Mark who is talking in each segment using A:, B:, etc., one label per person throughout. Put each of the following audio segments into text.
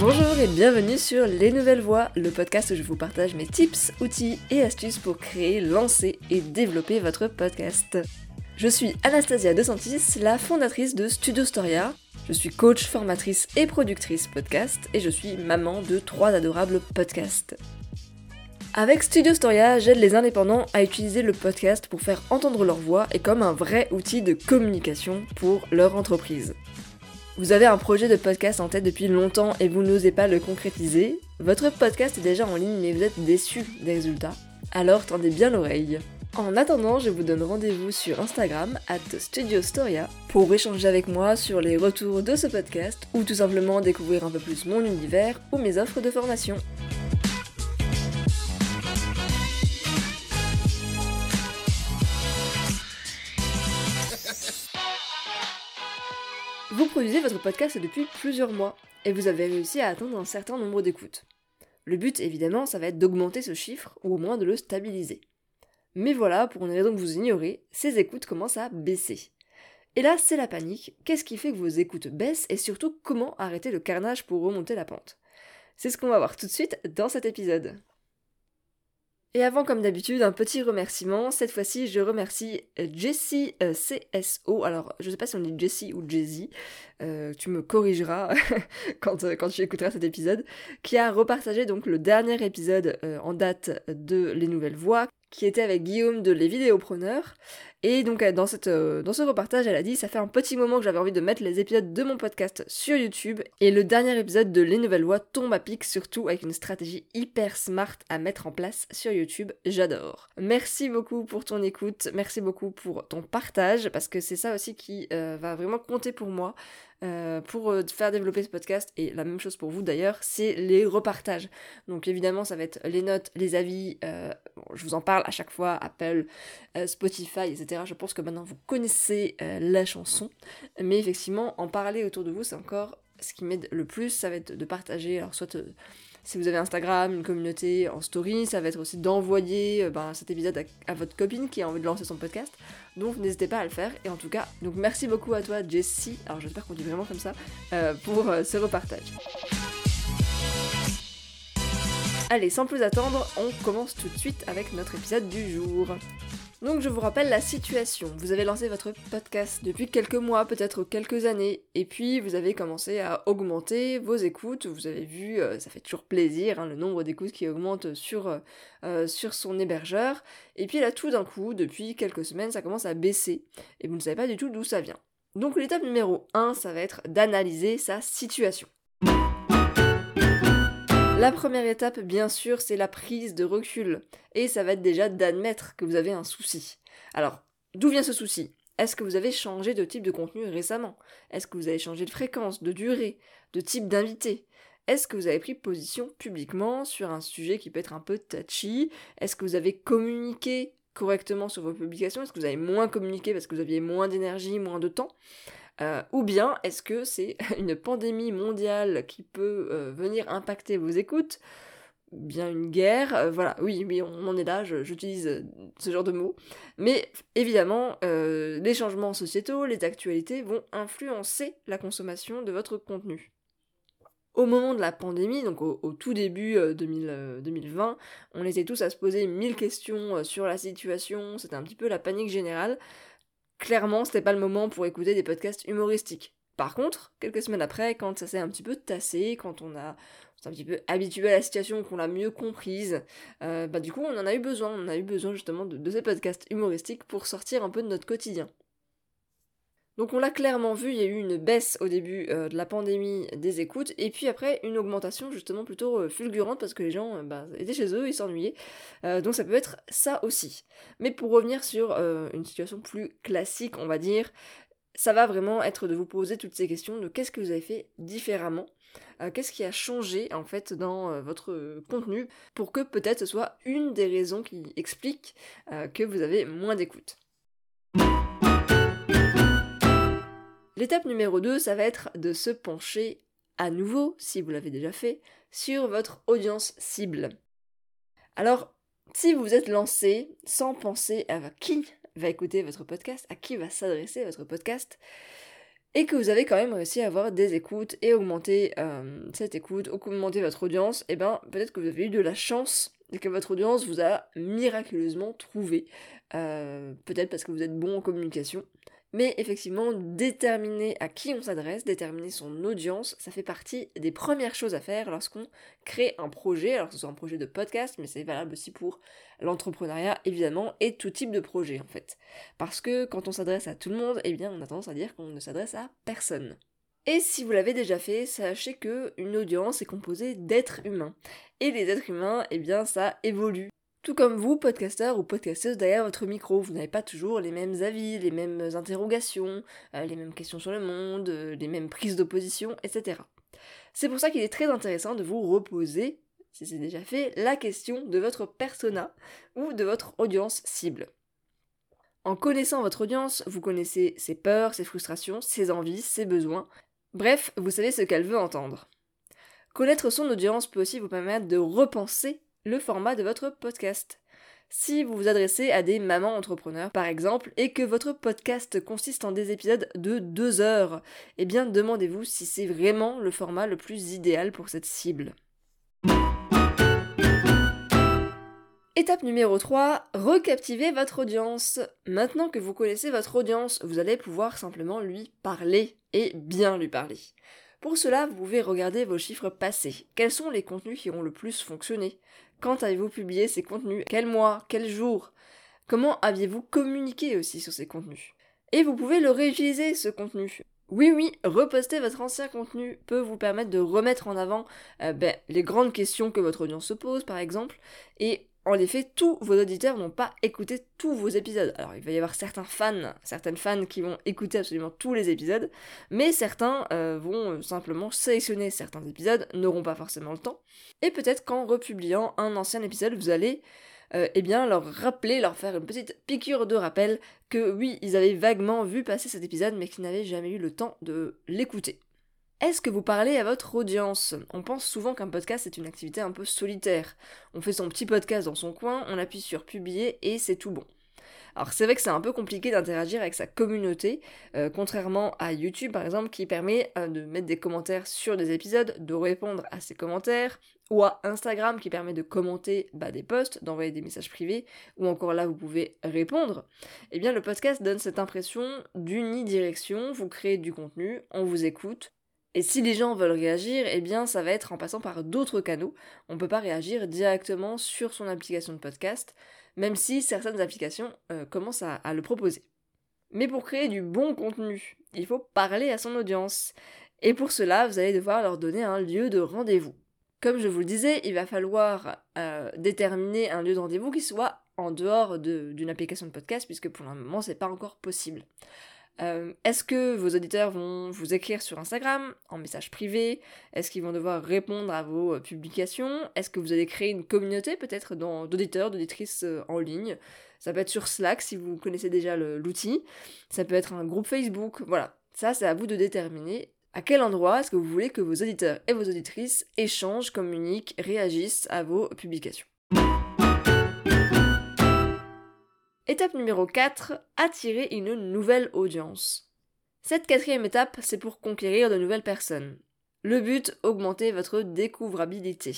A: Bonjour et bienvenue sur Les Nouvelles Voix, le podcast où je vous partage mes tips, outils et astuces pour créer, lancer et développer votre podcast. Je suis Anastasia De Santis, la fondatrice de Studio Storia. Je suis coach, formatrice et productrice podcast et je suis maman de trois adorables podcasts. Avec Studio Storia, j'aide les indépendants à utiliser le podcast pour faire entendre leur voix et comme un vrai outil de communication pour leur entreprise. Vous avez un projet de podcast en tête depuis longtemps et vous n'osez pas le concrétiser, votre podcast est déjà en ligne mais vous êtes déçu des résultats, alors tendez bien l'oreille. En attendant, je vous donne rendez-vous sur Instagram, at Studio Storia, pour échanger avec moi sur les retours de ce podcast ou tout simplement découvrir un peu plus mon univers ou mes offres de formation. Vous produisez votre podcast depuis plusieurs mois et vous avez réussi à atteindre un certain nombre d'écoutes. Le but, évidemment, ça va être d'augmenter ce chiffre ou au moins de le stabiliser. Mais voilà, pour une raison que vous ignorez, ces écoutes commencent à baisser. Et là, c'est la panique. Qu'est-ce qui fait que vos écoutes baissent et surtout comment arrêter le carnage pour remonter la pente? C'est ce qu'on va voir tout de suite dans cet épisode. Et avant, comme d'habitude, un petit remerciement. Cette fois-ci, je remercie Jessie euh, CSO. Alors, je sais pas si on dit Jessie ou Jessie. Euh, tu me corrigeras quand, euh, quand tu écouteras cet épisode. Qui a repartagé donc le dernier épisode en date de Les Nouvelles Voix, qui était avec Guillaume de Les Vidéopreneurs. Et donc dans, cette, dans ce repartage, elle a dit, ça fait un petit moment que j'avais envie de mettre les épisodes de mon podcast sur YouTube. Et le dernier épisode de Les Nouvelles Voix tombe à pic, surtout avec une stratégie hyper smart à mettre en place sur YouTube. J'adore. Merci beaucoup pour ton écoute, merci beaucoup pour ton partage, parce que c'est ça aussi qui va vraiment compter pour moi. Euh, pour euh, faire développer ce podcast, et la même chose pour vous d'ailleurs, c'est les repartages. Donc évidemment, ça va être les notes, les avis, euh, je vous en parle à chaque fois, Apple, Spotify, etc. Je pense que maintenant vous connaissez la chanson, mais effectivement, en parler autour de vous, c'est encore ce qui m'aide le plus, ça va être de partager, alors soit si vous avez Instagram, une communauté en story, ça va être aussi d'envoyer euh, ben, cet épisode à, votre copine qui a envie de lancer son podcast. Donc n'hésitez pas à le faire. Et en tout cas, donc merci beaucoup à toi Jessie, alors j'espère qu'on dit vraiment comme ça, euh, pour euh, ce repartage. Allez, sans plus attendre, on commence tout de suite avec notre épisode du jour. Donc je vous rappelle la situation. Vous avez lancé votre podcast depuis quelques mois, peut-être quelques années, et puis vous avez commencé à augmenter vos écoutes. Vous avez vu, euh, ça fait toujours plaisir, hein, le nombre d'écoutes qui augmente sur, euh, euh, sur son hébergeur. Et puis là, tout d'un coup, depuis quelques semaines, ça commence à baisser, et vous ne savez pas du tout d'où ça vient. Donc l'étape numéro 1, ça va être d'analyser sa situation. La première étape, bien sûr, c'est la prise de recul. Et ça va être déjà d'admettre que vous avez un souci. Alors, d'où vient ce souci? Est-ce que vous avez changé de type de contenu récemment? Est-ce que vous avez changé de fréquence, de durée, de type d'invité? Est-ce que vous avez pris position publiquement sur un sujet qui peut être un peu touchy? Est-ce que vous avez communiqué correctement sur vos publications? Est-ce que vous avez moins communiqué parce que vous aviez moins d'énergie, moins de temps? Euh, ou bien est-ce que c'est une pandémie mondiale qui peut euh, venir impacter vos écoutes? Ou bien une guerre, euh, voilà, oui, oui, on en est là, j'utilise ce genre de mots. Mais évidemment, les changements sociétaux, les actualités vont influencer la consommation de votre contenu. Au moment de la pandémie, donc au, tout début 2020, on était tous à se poser mille questions sur la situation, c'était un petit peu la panique générale clairement, c'était pas le moment pour écouter des podcasts humoristiques. Par contre, quelques semaines après, quand ça s'est un petit peu tassé, quand on a un petit peu habitué à la situation, qu'on l'a mieux comprise, euh, bah du coup on en a eu besoin, on a eu besoin justement de ces podcasts humoristiques pour sortir un peu de notre quotidien. Donc on l'a clairement vu, il y a eu une baisse au début euh, de la pandémie des écoutes, et puis après une augmentation justement plutôt euh, fulgurante parce que les gens euh, bah, étaient chez eux, ils s'ennuyaient. donc ça peut être ça aussi. Mais pour revenir sur une situation plus classique, on va dire, ça va vraiment être de vous poser toutes ces questions de qu'est-ce que vous avez fait différemment, qu'est-ce qui a changé en fait dans votre contenu pour que peut-être ce soit une des raisons qui explique que vous avez moins d'écoute. L'étape numéro 2, ça va être de se pencher à nouveau, si vous l'avez déjà fait, sur votre audience cible. Alors, si vous êtes lancé sans penser à qui va écouter votre podcast, à qui va s'adresser votre podcast, et que vous avez quand même réussi à avoir des écoutes et augmenter euh, cette écoute, augmenter votre audience, et eh ben peut-être que vous avez eu de la chance et que votre audience vous a miraculeusement trouvé. Euh, peut-être parce que vous êtes bon en communication. Mais effectivement, déterminer à qui on s'adresse, déterminer son audience, ça fait partie des premières choses à faire lorsqu'on crée un projet, alors que ce soit un projet de podcast, mais c'est valable aussi pour l'entrepreneuriat évidemment, et tout type de projet en fait. Parce que quand on s'adresse à tout le monde, eh bien on a tendance à dire qu'on ne s'adresse à personne. Et si vous l'avez déjà fait, sachez que une audience est composée d'êtres humains. Et les êtres humains, eh bien ça évolue. Tout comme vous, podcasteur ou podcasteuse derrière votre micro, vous n'avez pas toujours les mêmes avis, les mêmes interrogations, euh, les mêmes questions sur le monde, euh, les mêmes prises d'opposition, etc. C'est pour ça qu'il est très intéressant de vous reposer, si c'est déjà fait, la question de votre persona ou de votre audience cible. En connaissant votre audience, vous connaissez ses peurs, ses frustrations, ses envies, ses besoins. Bref, vous savez ce qu'elle veut entendre. Connaître son audience peut aussi vous permettre de repenser le format de votre podcast. Si vous vous adressez à des mamans entrepreneurs par exemple et que votre podcast consiste en des épisodes de deux heures, eh bien demandez-vous si c'est vraiment le format le plus idéal pour cette cible. Étape numéro 3, recaptiver votre audience. Maintenant que vous connaissez votre audience, vous allez pouvoir simplement lui parler et bien lui parler. Pour cela, vous pouvez regarder vos chiffres passés. Quels sont les contenus qui ont le plus fonctionné? Quand avez-vous publié ces contenus? Quel mois? Quel jour? Comment aviez-vous communiqué aussi sur ces contenus? Et vous pouvez le réutiliser, ce contenu. Oui, oui, reposter votre ancien contenu peut vous permettre de remettre en avant euh, ben, les grandes questions que votre audience se pose, par exemple, et en effet, tous vos auditeurs n'ont pas écouté tous vos épisodes. Alors, il va y avoir certains fans, certaines fans qui vont écouter absolument tous les épisodes, mais certains euh, vont euh, simplement sélectionner certains épisodes, n'auront pas forcément le temps. Et peut-être qu'en republiant un ancien épisode, vous allez euh, eh bien leur rappeler, leur faire une petite piqûre de rappel que oui, ils avaient vaguement vu passer cet épisode, mais qu'ils n'avaient jamais eu le temps de l'écouter. Est-ce que vous parlez à votre audience? On pense souvent qu'un podcast est une activité un peu solitaire. On fait son petit podcast dans son coin, on appuie sur publier et c'est tout bon. Alors c'est vrai que c'est un peu compliqué d'interagir avec sa communauté, euh, contrairement à YouTube par exemple qui permet euh, de mettre des commentaires sur des épisodes, de répondre à ces commentaires, ou à Instagram qui permet de commenter bah, des posts, d'envoyer des messages privés, ou encore là vous pouvez répondre. Eh bien le podcast donne cette impression d'unidirection, vous créez du contenu, on vous écoute, et si les gens veulent réagir, eh bien ça va être en passant par d'autres canaux. On ne peut pas réagir directement sur son application de podcast, même si certaines applications euh, commencent à, le proposer. Mais pour créer du bon contenu, il faut parler à son audience. Et pour cela, vous allez devoir leur donner un lieu de rendez-vous. Comme je vous le disais, il va falloir euh, déterminer un lieu de rendez-vous qui soit en dehors d'une application de podcast, puisque pour le moment, c'est pas encore possible. Euh, est-ce que vos auditeurs vont vous écrire sur Instagram en message privé? Est-ce qu'ils vont devoir répondre à vos euh, publications? Est-ce que vous allez créer une communauté peut-être d'auditeurs, d'auditrices euh, en ligne? Ça peut être sur Slack si vous connaissez déjà l'outil. Ça peut être un groupe Facebook. Voilà, ça c'est à vous de déterminer à quel endroit est-ce que vous voulez que vos auditeurs et vos auditrices échangent, communiquent, réagissent à vos publications. Étape numéro 4, attirer une nouvelle audience. Cette quatrième étape, c'est pour conquérir de nouvelles personnes. Le but, augmenter votre découvrabilité.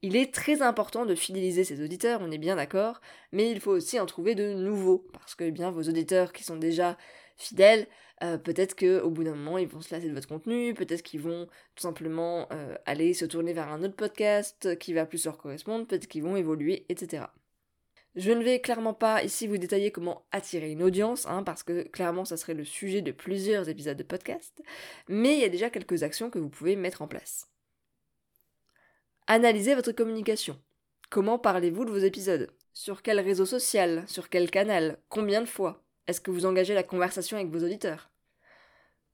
A: Il est très important de fidéliser ses auditeurs, on est bien d'accord, mais il faut aussi en trouver de nouveaux, parce que eh bien vos auditeurs qui sont déjà fidèles, euh, peut-être qu'au bout d'un moment ils vont se lasser de votre contenu, peut-être qu'ils vont tout simplement euh, aller se tourner vers un autre podcast qui va plus leur correspondre, peut-être qu'ils vont évoluer, etc. Je ne vais clairement pas ici vous détailler comment attirer une audience, hein, parce que clairement ça serait le sujet de plusieurs épisodes de podcast, mais il y a déjà quelques actions que vous pouvez mettre en place. Analysez votre communication. Comment parlez-vous de vos épisodes? Sur quel réseau social? Sur quel canal? Combien de fois? Est-ce que vous engagez la conversation avec vos auditeurs?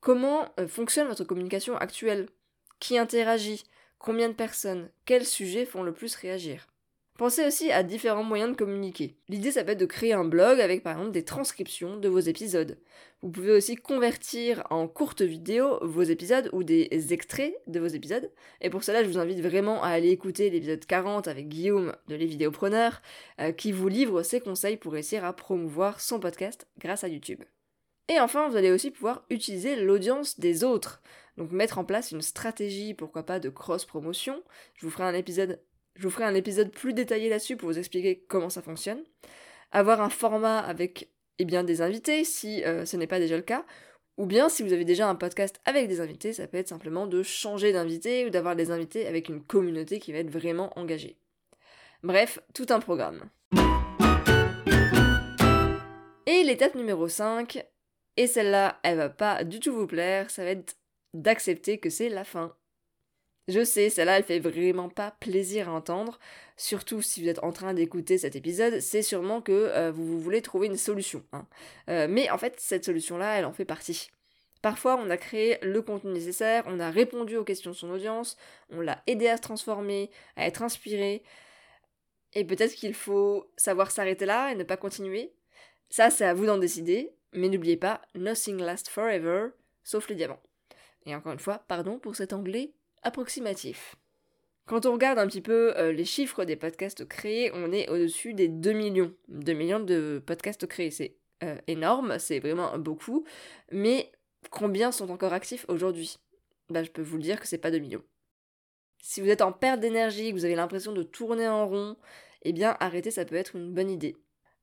A: Comment euh, fonctionne votre communication actuelle? Qui interagit? Combien de personnes? Quels sujets font le plus réagir? Pensez aussi à différents moyens de communiquer. L'idée, ça peut être de créer un blog avec par exemple des transcriptions de vos épisodes. Vous pouvez aussi convertir en courtes vidéos vos épisodes ou des extraits de vos épisodes. Et pour cela, je vous invite vraiment à aller écouter l'épisode 40 avec Guillaume de Les Vidéopreneurs, euh, qui vous livre ses conseils pour réussir à promouvoir son podcast grâce à YouTube. Et enfin, vous allez aussi pouvoir utiliser l'audience des autres. Donc mettre en place une stratégie, pourquoi pas, de cross-promotion. Je vous ferai un épisode, je vous ferai un épisode plus détaillé là-dessus pour vous expliquer comment ça fonctionne. Avoir un format avec eh bien, des invités, si euh, ce n'est pas déjà le cas. Ou bien, si vous avez déjà un podcast avec des invités, ça peut être simplement de changer d'invité ou d'avoir des invités avec une communauté qui va être vraiment engagée. Bref, tout un programme. Et l'étape numéro 5, et celle-là, elle va pas du tout vous plaire, ça va être d'accepter que c'est la fin. Je sais, celle-là, elle fait vraiment pas plaisir à entendre, surtout si vous êtes en train d'écouter cet épisode, c'est sûrement que euh, vous, voulez trouver une solution. Hein. Euh, mais en fait, cette solution-là, elle en fait partie. Parfois, on a créé le contenu nécessaire, on a répondu aux questions de son audience, on l'a aidé à se transformer, à être inspiré, et peut-être qu'il faut savoir s'arrêter là et ne pas continuer. Ça, c'est à vous d'en décider, mais n'oubliez pas, nothing lasts forever, sauf les diamants. Et encore une fois, pardon pour cet anglais approximatif. Quand on regarde un petit peu euh, les chiffres des podcasts créés, on est au-dessus des 2 millions. 2 millions de podcasts créés, c'est euh, énorme, c'est vraiment beaucoup. Mais combien sont encore actifs aujourd'hui? Bah, Je peux vous le dire que c'est pas 2 millions. Si vous êtes en perte d'énergie, que vous avez l'impression de tourner en rond, eh bien arrêter ça peut être une bonne idée.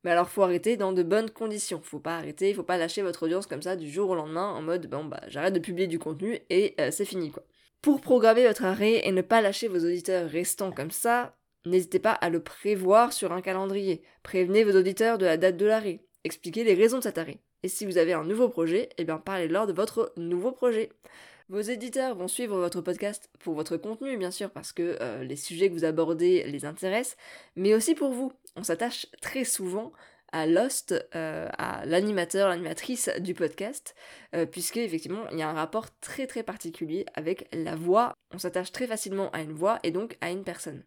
A: Mais alors faut arrêter dans de bonnes conditions. Faut pas arrêter, faut pas lâcher votre audience comme ça du jour au lendemain en mode bon bah j'arrête de publier du contenu et euh, c'est fini quoi. Pour programmer votre arrêt et ne pas lâcher vos auditeurs restants comme ça, n'hésitez pas à le prévoir sur un calendrier. Prévenez vos auditeurs de la date de l'arrêt. Expliquez les raisons de cet arrêt. Et si vous avez un nouveau projet, eh bien parlez-leur de votre nouveau projet. Vos éditeurs vont suivre votre podcast pour votre contenu, bien sûr, parce que euh, les sujets que vous abordez les intéressent, mais aussi pour vous. On s'attache très souvent à Lost, euh, à l'animateur, l'animatrice du podcast, euh, puisque effectivement il y a un rapport très très particulier avec la voix. On s'attache très facilement à une voix et donc à une personne.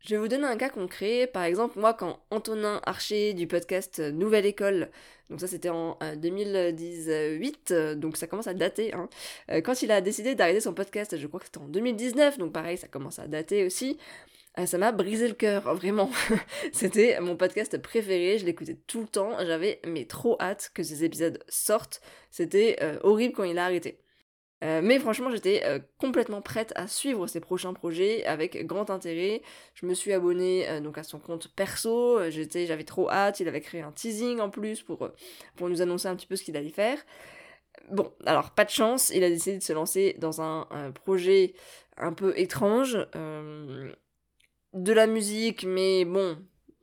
A: Je vais vous donner un cas concret. Par exemple, moi, quand Antonin Archer du podcast Nouvelle École, donc ça c'était en 2018, euh, donc ça commence à dater, hein, euh, quand il a décidé d'arrêter son podcast, je crois que c'était en 2019, donc pareil, ça commence à dater aussi, euh, ça m'a brisé le cœur, vraiment. c'était mon podcast préféré, je l'écoutais tout le temps, j'avais mais trop hâte que ces épisodes sortent. C'était horrible quand il a arrêté. Euh, mais franchement, j'étais euh, complètement prête à suivre ses prochains projets avec grand intérêt. Je me suis abonnée euh, donc à son compte perso. J'étais, j'avais trop hâte. Il avait créé un teasing en plus pour pour nous annoncer un petit peu ce qu'il allait faire. Bon, alors pas de chance. Il a décidé de se lancer dans un projet un peu étrange, de la musique, mais bon,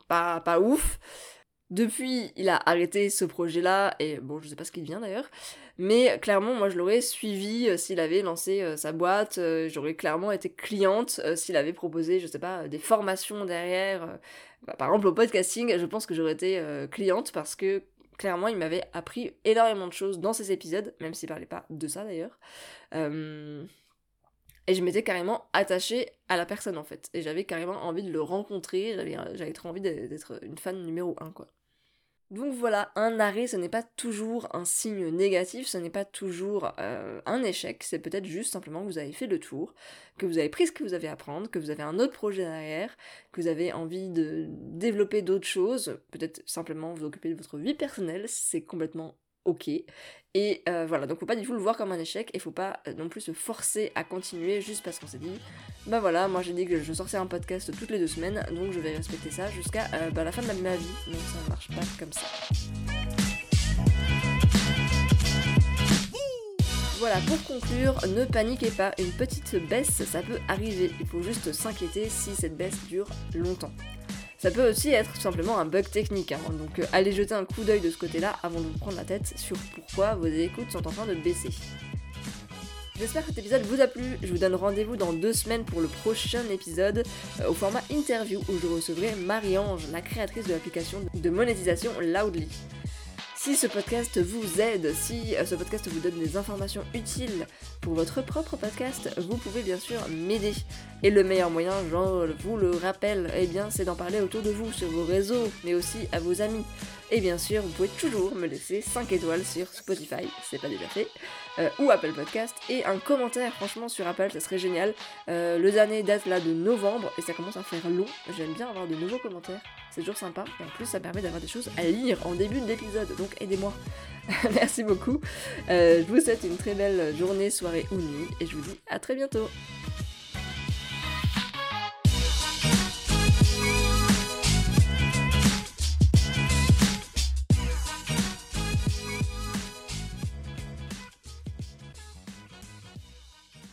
A: pas pas ouf. Depuis, il a arrêté ce projet-là, et bon, je sais pas ce qu'il vient d'ailleurs, mais clairement, moi je l'aurais suivi euh, s'il avait lancé euh, sa boîte, euh, j'aurais clairement été cliente s'il avait proposé, je sais pas, des formations derrière. Bah, par exemple, au podcasting, je pense que j'aurais été cliente parce que clairement, il m'avait appris énormément de choses dans ces épisodes, même s'il parlait pas de ça d'ailleurs. Et je m'étais carrément attachée à la personne en fait. Et j'avais carrément envie de le rencontrer, j'avais trop envie d'être une fan numéro 1 quoi. Donc voilà, un arrêt, ce n'est pas toujours un signe négatif, ce n'est pas toujours euh, un échec, c'est peut-être juste simplement que vous avez fait le tour, que vous avez pris ce que vous avez à apprendre, que vous avez un autre projet derrière, que vous avez envie de développer d'autres choses, peut-être simplement vous occuper de votre vie personnelle, c'est complètement ok. Et euh, voilà, donc faut pas du tout le voir comme un échec et faut pas euh, non plus se forcer à continuer juste parce qu'on s'est dit, bah voilà, moi j'ai dit que je sortais un podcast toutes les deux semaines, donc je vais respecter ça jusqu'à euh, bah, la fin de ma vie. Donc ça ne marche pas comme ça. Voilà, pour conclure, ne paniquez pas, une petite baisse, ça peut arriver. Il faut juste s'inquiéter si cette baisse dure longtemps. Ça peut aussi être tout simplement un bug technique, hein. donc euh, allez jeter un coup d'œil de ce côté-là avant de vous prendre la tête sur pourquoi vos écoutes sont en train de baisser. J'espère que cet épisode vous a plu, je vous donne rendez-vous dans deux semaines pour le prochain épisode euh, au format interview où je recevrai Marie-Ange, la créatrice de l'application de monétisation Loudly. Si ce podcast vous aide, si euh, ce podcast vous donne des informations utiles pour votre propre podcast, vous pouvez bien sûr m'aider. Et le meilleur moyen, je vous le rappelle, eh bien, c'est d'en parler autour de vous, sur vos réseaux, mais aussi à vos amis. Et bien sûr, vous pouvez toujours me laisser 5 étoiles sur Spotify, c'est pas déjà fait, euh, ou Apple Podcast, et un commentaire, franchement, sur Apple, ça serait génial. Euh, le dernier date là de novembre, et ça commence à faire long. J'aime bien avoir de nouveaux commentaires, c'est toujours sympa, et en plus, ça permet d'avoir des choses à lire en début d'épisode, donc aidez-moi. Merci beaucoup. Euh, je vous souhaite une très belle journée, soirée ou nuit, et je vous dis à très bientôt.